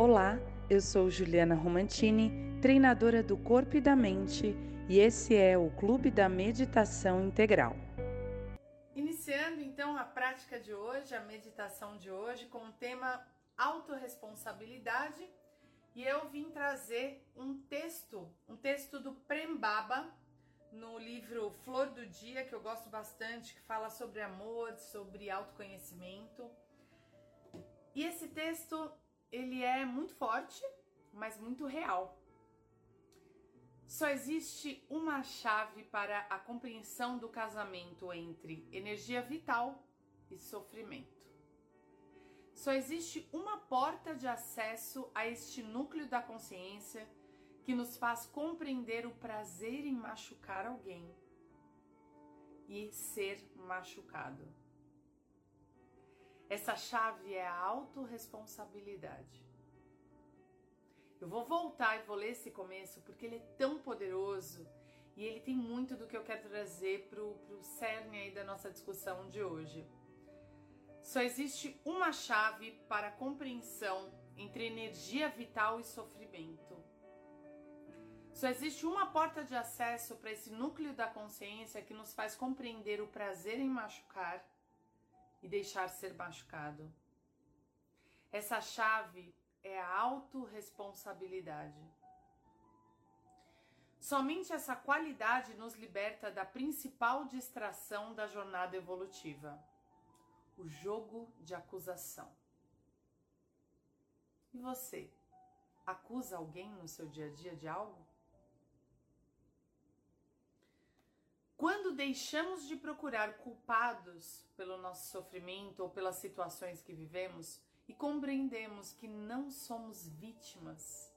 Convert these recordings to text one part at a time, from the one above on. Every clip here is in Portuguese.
Olá, eu sou Juliana Romantini, treinadora do corpo e da mente, e esse é o Clube da Meditação Integral. Iniciando então a prática de hoje, a meditação de hoje, com o tema autorresponsabilidade, e eu vim trazer um texto, um texto do Prem Baba, no livro Flor do Dia, que eu gosto bastante, que fala sobre amor, sobre autoconhecimento. E esse texto ele é muito forte, mas muito real. Só existe uma chave para a compreensão do casamento entre energia vital e sofrimento. Só existe uma porta de acesso a este núcleo da consciência que nos faz compreender o prazer em machucar alguém e ser machucado. Essa chave é a autorresponsabilidade. Eu vou voltar e vou ler esse começo porque ele é tão poderoso e ele tem muito do que eu quero trazer para o cerne aí da nossa discussão de hoje. Só existe uma chave para a compreensão entre energia vital e sofrimento. Só existe uma porta de acesso para esse núcleo da consciência que nos faz compreender o prazer em machucar e deixar ser machucado. Essa chave é a autorresponsabilidade. Somente essa qualidade nos liberta da principal distração da jornada evolutiva, o jogo de acusação. E você, acusa alguém no seu dia a dia de algo? Quando deixamos de procurar culpados pelo nosso sofrimento ou pelas situações que vivemos e compreendemos que não somos vítimas,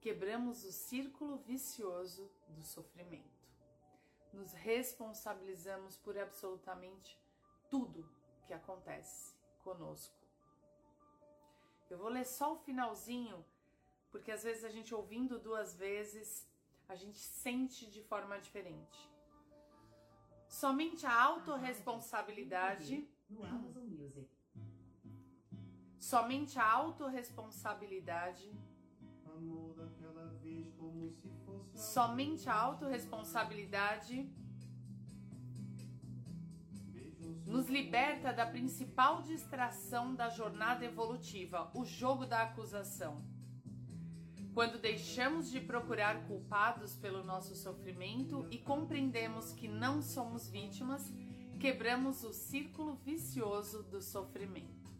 quebramos o círculo vicioso do sofrimento. Nos responsabilizamos por absolutamente tudo que acontece conosco. Eu vou ler só o finalzinho, porque às vezes a gente ouvindo duas vezes a gente sente de forma diferente. Somente a autorresponsabilidade. Somente a autorresponsabilidade. Somente a autorresponsabilidade nos liberta da principal distração da jornada evolutiva, o jogo da acusação. Quando deixamos de procurar culpados pelo nosso sofrimento e compreendemos que não somos vítimas, quebramos o círculo vicioso do sofrimento.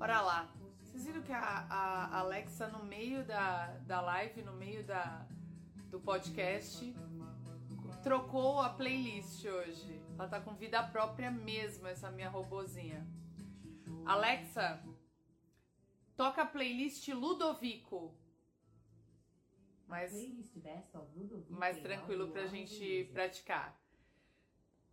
Ora lá, vocês viram que a, a Alexa, no meio da, da live, no meio da, do podcast, trocou a playlist hoje. Ela tá com vida própria mesmo, essa minha robozinha. Alexa, Toca a playlist Ludovico. Mais, mais tranquilo pra gente praticar.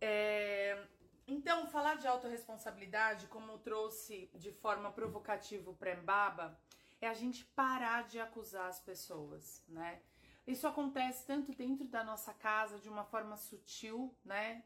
É, então, falar de autorresponsabilidade, como trouxe de forma provocativa o Prembaba, é a gente parar de acusar as pessoas, né? Isso acontece tanto dentro da nossa casa de uma forma sutil, né?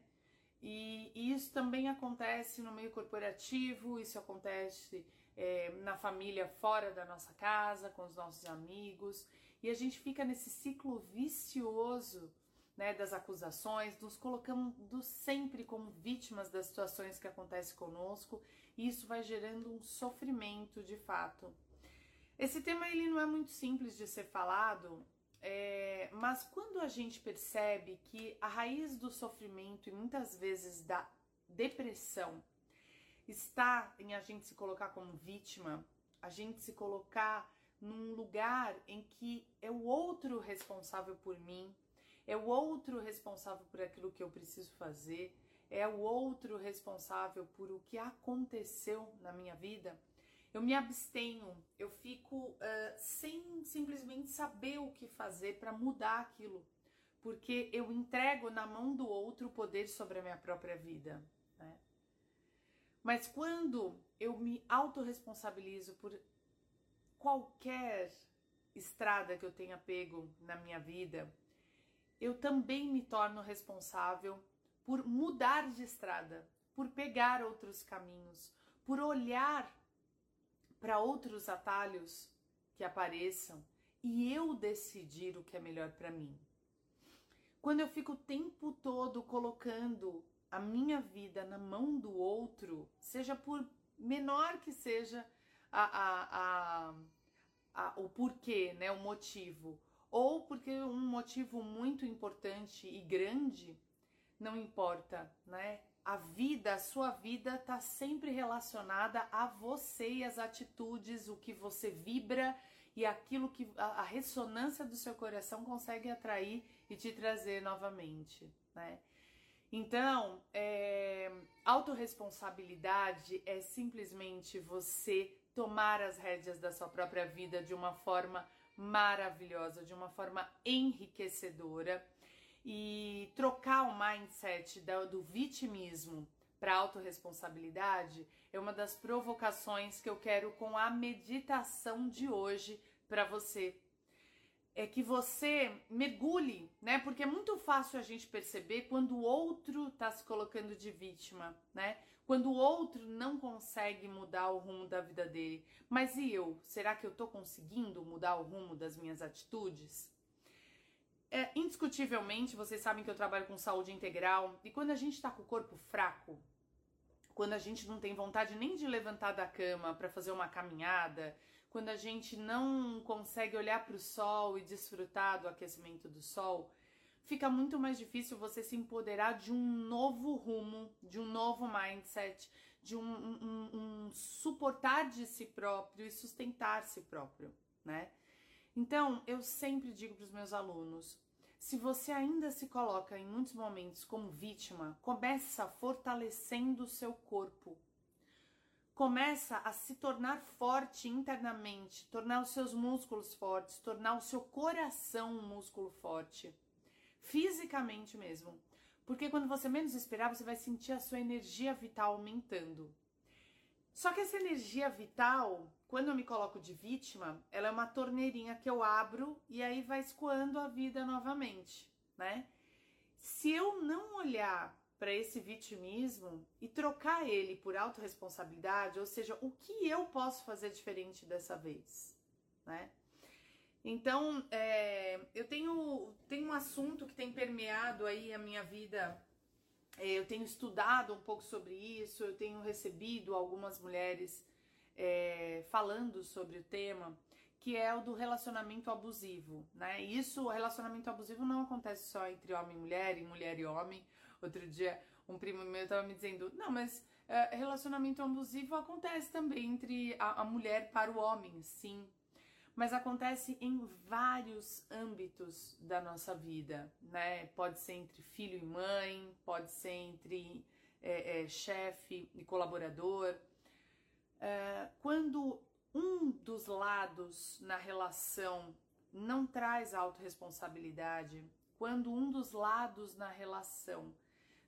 E, e isso também acontece no meio corporativo, isso acontece é, na família fora da nossa casa, com os nossos amigos, e a gente fica nesse ciclo vicioso né, das acusações, nos colocando sempre como vítimas das situações que acontecem conosco, e isso vai gerando um sofrimento de fato. Esse tema ele não é muito simples de ser falado, é, mas quando a gente percebe que a raiz do sofrimento e muitas vezes da depressão está em a gente se colocar como vítima, a gente se colocar num lugar em que é o outro responsável por mim, é o outro responsável por aquilo que eu preciso fazer, é o outro responsável por o que aconteceu na minha vida, eu me abstenho, eu fico uh, sem simplesmente saber o que fazer para mudar aquilo, porque eu entrego na mão do outro o poder sobre a minha própria vida. Mas quando eu me autorresponsabilizo por qualquer estrada que eu tenha pego na minha vida, eu também me torno responsável por mudar de estrada, por pegar outros caminhos, por olhar para outros atalhos que apareçam e eu decidir o que é melhor para mim. Quando eu fico o tempo todo colocando a minha vida na mão do outro, seja por menor que seja a, a, a, o porquê, né, o motivo, ou porque um motivo muito importante e grande, não importa, né? A vida, a sua vida está sempre relacionada a você e as atitudes, o que você vibra e aquilo que a, a ressonância do seu coração consegue atrair e te trazer novamente, né? Então, é, autorresponsabilidade é simplesmente você tomar as rédeas da sua própria vida de uma forma maravilhosa, de uma forma enriquecedora e trocar o mindset do, vitimismo para autorresponsabilidade é uma das provocações que eu quero com a meditação de hoje para você. É que você mergulhe, né? Porque é muito fácil a gente perceber quando o outro está se colocando de vítima, né? Quando o outro não consegue mudar o rumo da vida dele. Mas e eu? Será que eu estou conseguindo mudar o rumo das minhas atitudes? É, indiscutivelmente, vocês sabem que eu trabalho com saúde integral e quando a gente está com o corpo fraco, quando a gente não tem vontade nem de levantar da cama para fazer uma caminhada, quando a gente não consegue olhar para o sol e desfrutar do aquecimento do sol, fica muito mais difícil você se empoderar de um novo rumo, de um novo mindset, de um, um, um suportar de si próprio e sustentar si próprio, né? Então, eu sempre digo para os meus alunos: se você ainda se coloca em muitos momentos como vítima, começa fortalecendo o seu corpo. Começa a se tornar forte internamente, tornar os seus músculos fortes, tornar o seu coração um músculo forte, fisicamente mesmo. Porque quando você menos esperar, você vai sentir a sua energia vital aumentando. Só que essa energia vital, quando eu me coloco de vítima, ela é uma torneirinha que eu abro e aí vai escoando a vida novamente, né? Se eu não olhar para esse vitimismo e trocar ele por autorresponsabilidade, ou seja, o que eu posso fazer diferente dessa vez, né? Então, é, eu tenho, tenho um assunto que tem permeado aí a minha vida é, eu tenho estudado um pouco sobre isso, eu tenho recebido algumas mulheres é, falando sobre o tema, que é o do relacionamento abusivo, né? Isso, o relacionamento abusivo não acontece só entre homem e mulher, e mulher e homem. Outro dia, um primo meu estava me dizendo, não, mas é, relacionamento abusivo acontece também entre a, a mulher para o homem, sim mas acontece em vários âmbitos da nossa vida, né? Pode ser entre filho e mãe, pode ser entre é, é, chefe e colaborador. Quando um dos lados na relação não traz autorresponsabilidade, quando um dos lados na relação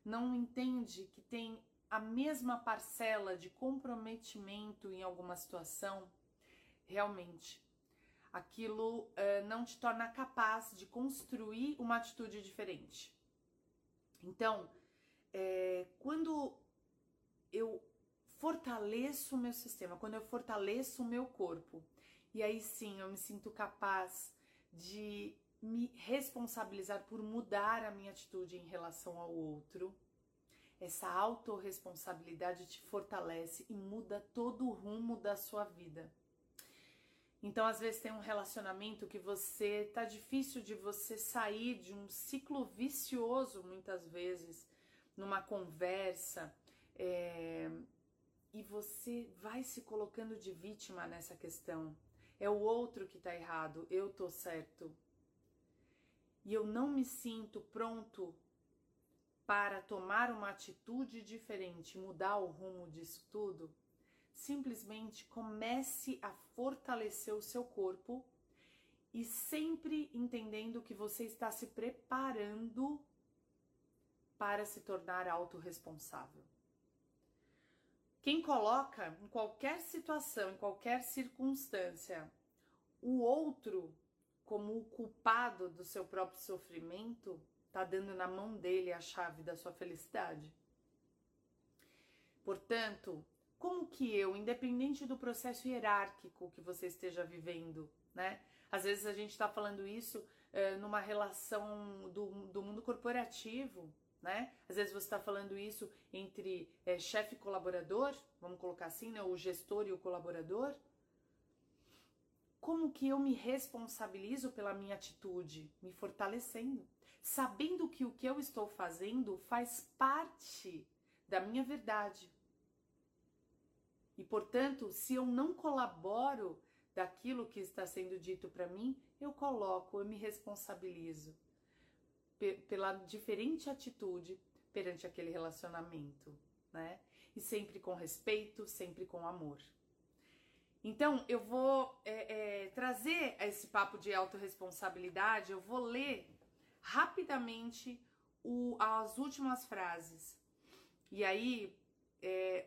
não entende que tem a mesma parcela de comprometimento em alguma situação, realmente aquilo uh, não te torna capaz de construir uma atitude diferente. Então, é, quando eu fortaleço o meu sistema, quando eu fortaleço o meu corpo, e aí sim eu me sinto capaz de me responsabilizar por mudar a minha atitude em relação ao outro. Essa autorresponsabilidade te fortalece e muda todo o rumo da sua vida. Então, às vezes tem um relacionamento que você tá difícil de você sair de um ciclo vicioso, muitas vezes, numa conversa, é, e você vai se colocando de vítima nessa questão. É o outro que tá errado, eu tô certo. E eu não me sinto pronto para tomar uma atitude diferente, mudar o rumo disso tudo simplesmente comece a fortalecer o seu corpo e sempre entendendo que você está se preparando para se tornar autorresponsável. Quem coloca em qualquer situação, em qualquer circunstância, o outro como o culpado do seu próprio sofrimento, está dando na mão dele a chave da sua felicidade. Portanto, como que eu, independente do processo hierárquico que você esteja vivendo, né? Às vezes a gente está falando isso é, numa relação do, do mundo corporativo, né? Às vezes você está falando isso entre é, chefe e colaborador, vamos colocar assim, né? O gestor e o colaborador. Como que eu me responsabilizo pela minha atitude? Me fortalecendo, sabendo que o que eu estou fazendo faz parte da minha verdade, e portanto, se eu não colaboro daquilo que está sendo dito para mim, eu coloco, eu me responsabilizo pela diferente atitude perante aquele relacionamento, né? E sempre com respeito, sempre com amor. Então, eu vou é, é, trazer esse papo de autorresponsabilidade, eu vou ler rapidamente o, as últimas frases. E aí, é,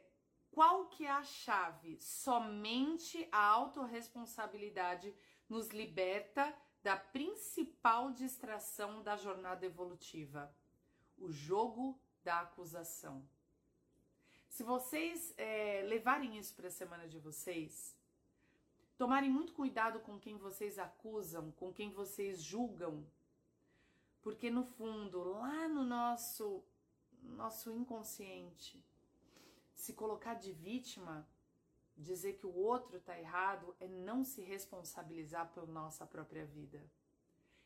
qual que é a chave? Somente a autorresponsabilidade nos liberta da principal distração da jornada evolutiva, o jogo da acusação. Se vocês é, levarem isso para a semana de vocês, tomarem muito cuidado com quem vocês acusam, com quem vocês julgam, porque no fundo, lá no nosso nosso inconsciente, se colocar de vítima, dizer que o outro está errado, é não se responsabilizar por nossa própria vida.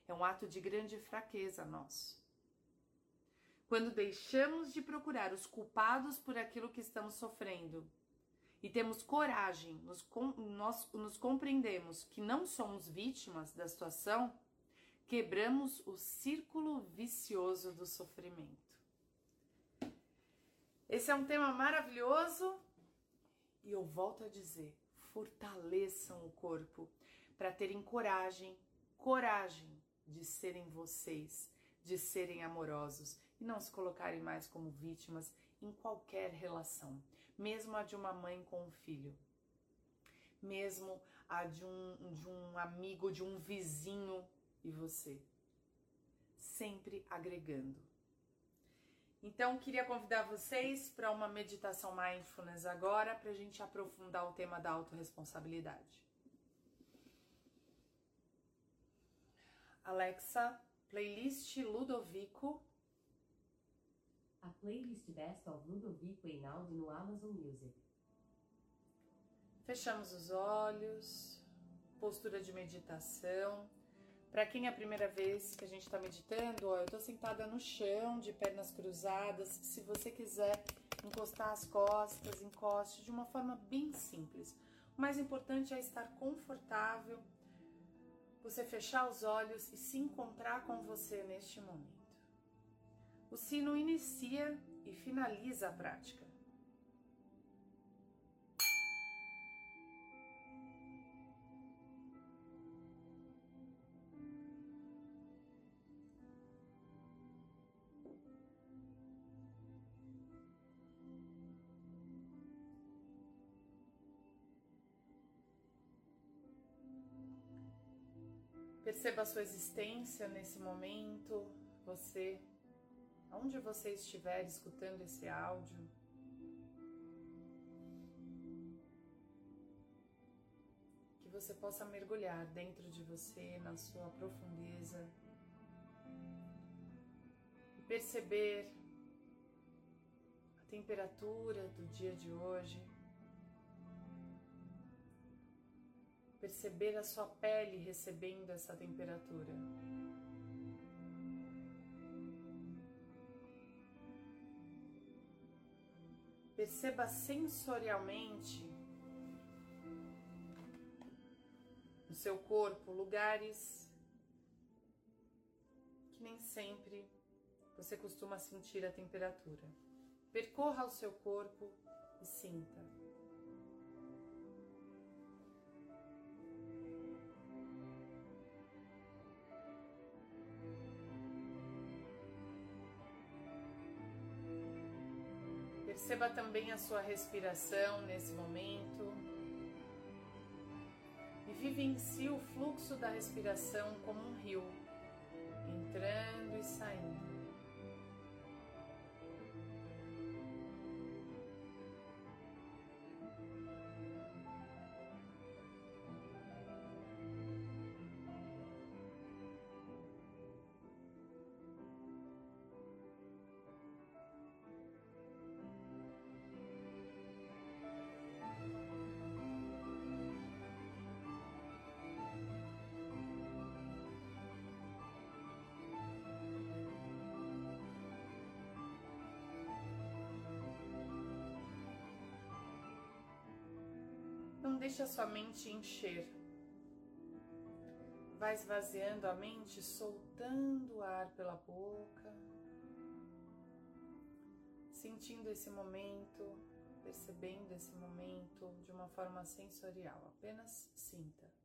É um ato de grande fraqueza nosso. Quando deixamos de procurar os culpados por aquilo que estamos sofrendo e temos coragem, nos, nós nos compreendemos que não somos vítimas da situação, quebramos o círculo vicioso do sofrimento. Esse é um tema maravilhoso e eu volto a dizer: fortaleçam o corpo para terem coragem, coragem de serem vocês, de serem amorosos e não se colocarem mais como vítimas em qualquer relação, mesmo a de uma mãe com um filho, mesmo a de um, de um amigo, de um vizinho e você. Sempre agregando então, queria convidar vocês para uma meditação mindfulness agora, para a gente aprofundar o tema da autorresponsabilidade. Alexa, playlist Ludovico. A playlist Best of Ludovico Einaudi no Amazon Music. Fechamos os olhos, postura de meditação. Para quem é a primeira vez que a gente está meditando, ó, eu estou sentada no chão, de pernas cruzadas. Se você quiser encostar as costas, encoste de uma forma bem simples. O mais importante é estar confortável, você fechar os olhos e se encontrar com você neste momento. O sino inicia e finaliza a prática. Perceba a sua existência nesse momento, você, aonde você estiver escutando esse áudio. Que você possa mergulhar dentro de você, na sua profundeza, e perceber a temperatura do dia de hoje. perceber a sua pele recebendo essa temperatura. Perceba sensorialmente no seu corpo lugares que nem sempre você costuma sentir a temperatura. Percorra o seu corpo e sinta. Perceba também a sua respiração nesse momento. E vivencie o fluxo da respiração como um rio, entrando e saindo. Não deixe a sua mente encher. Vai esvaziando a mente, soltando o ar pela boca, sentindo esse momento, percebendo esse momento de uma forma sensorial. Apenas sinta.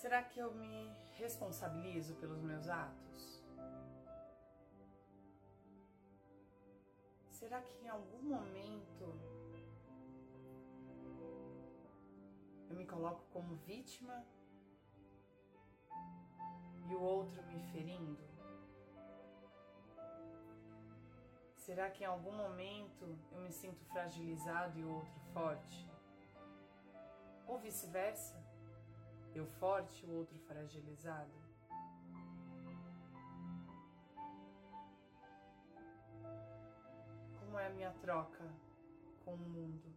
Será que eu me responsabilizo pelos meus atos? Será que em algum momento eu me coloco como vítima e o outro me ferindo? Será que em algum momento eu me sinto fragilizado e o outro forte? Ou vice-versa? Eu forte, o outro fragilizado? Como é a minha troca com o mundo?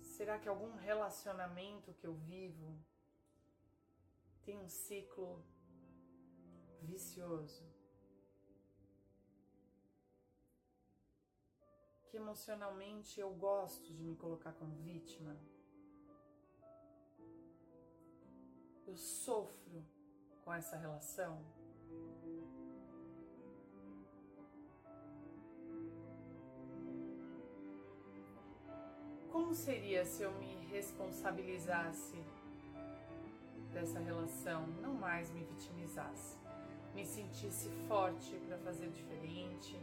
Será que algum relacionamento que eu vivo tem um ciclo vicioso? Que emocionalmente eu gosto de me colocar como vítima. Eu sofro com essa relação. Como seria se eu me responsabilizasse dessa relação, não mais me vitimizasse, me sentisse forte para fazer diferente,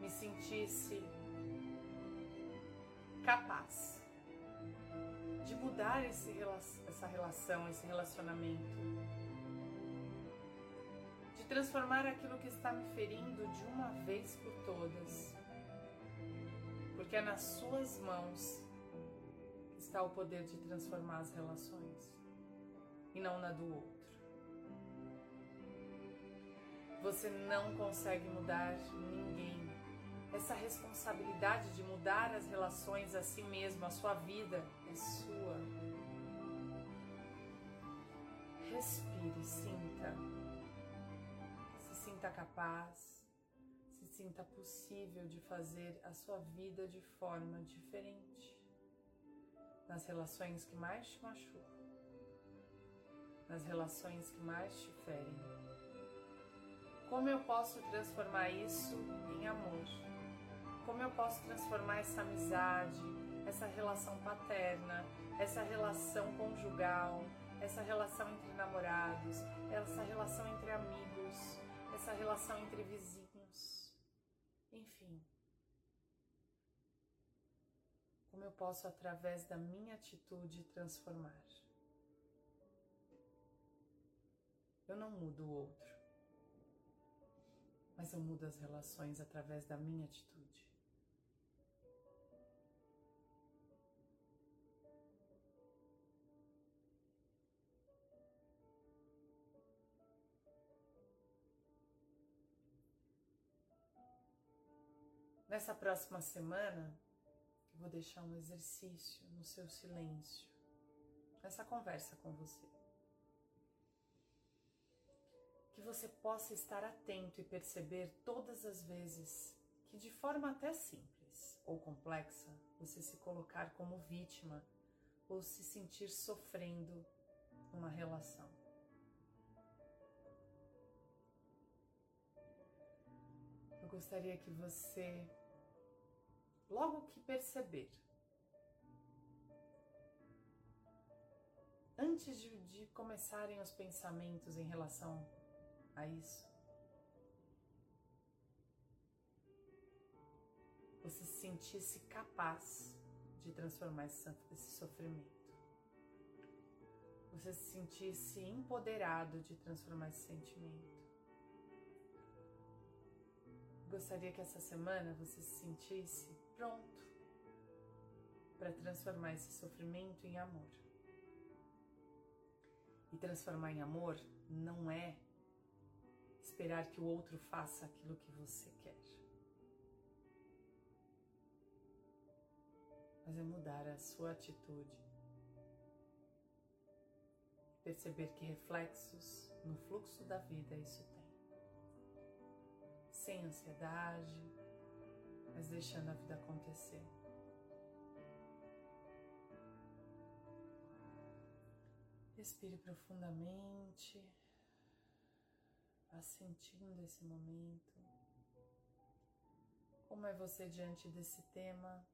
me sentisse capaz de mudar esse, essa relação, esse relacionamento, de transformar aquilo que está me ferindo de uma vez por todas, porque é nas suas mãos que está o poder de transformar as relações. E não na do outro. Você não consegue mudar ninguém essa responsabilidade de mudar as relações a si mesmo, a sua vida é sua. Respire, sinta. Se sinta capaz, se sinta possível de fazer a sua vida de forma diferente. Nas relações que mais te machucam, nas relações que mais te ferem. Como eu posso transformar isso em amor? Como eu posso transformar essa amizade, essa relação paterna, essa relação conjugal, essa relação entre namorados, essa relação entre amigos, essa relação entre vizinhos, enfim. Como eu posso, através da minha atitude, transformar? Eu não mudo o outro, mas eu mudo as relações através da minha atitude. Nessa próxima semana, eu vou deixar um exercício no seu silêncio, nessa conversa com você. Que você possa estar atento e perceber todas as vezes que, de forma até simples ou complexa, você se colocar como vítima ou se sentir sofrendo numa relação. Eu gostaria que você logo que perceber antes de, de começarem os pensamentos em relação a isso, você se sentisse capaz de transformar esse, esse sofrimento. Você se sentisse empoderado de transformar esse sentimento. Gostaria que essa semana você se sentisse pronto para transformar esse sofrimento em amor. E transformar em amor não é esperar que o outro faça aquilo que você quer. Mas é mudar a sua atitude. Perceber que reflexos no fluxo da vida isso tem. Sem ansiedade, mas deixando a vida acontecer. Respire profundamente, vá sentindo esse momento. Como é você diante desse tema?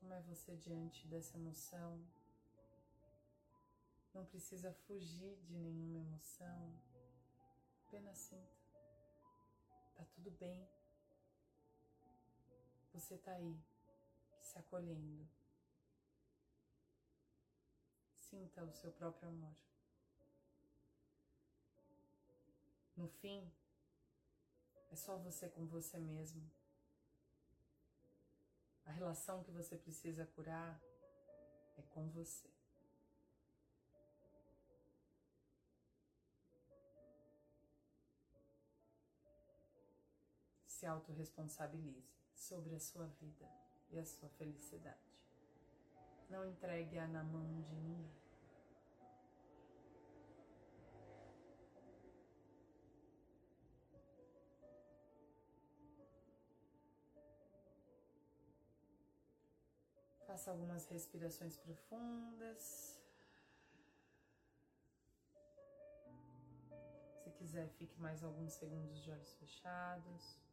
Como é você diante dessa emoção? Não precisa fugir de nenhuma emoção, apenas sinta. Tá tudo bem. Você tá aí, se acolhendo. Sinta o seu próprio amor. No fim, é só você com você mesmo. A relação que você precisa curar é com você. Se autorresponsabilize sobre a sua vida e a sua felicidade. Não entregue-a na mão de ninguém. Faça algumas respirações profundas. Se quiser, fique mais alguns segundos de olhos fechados.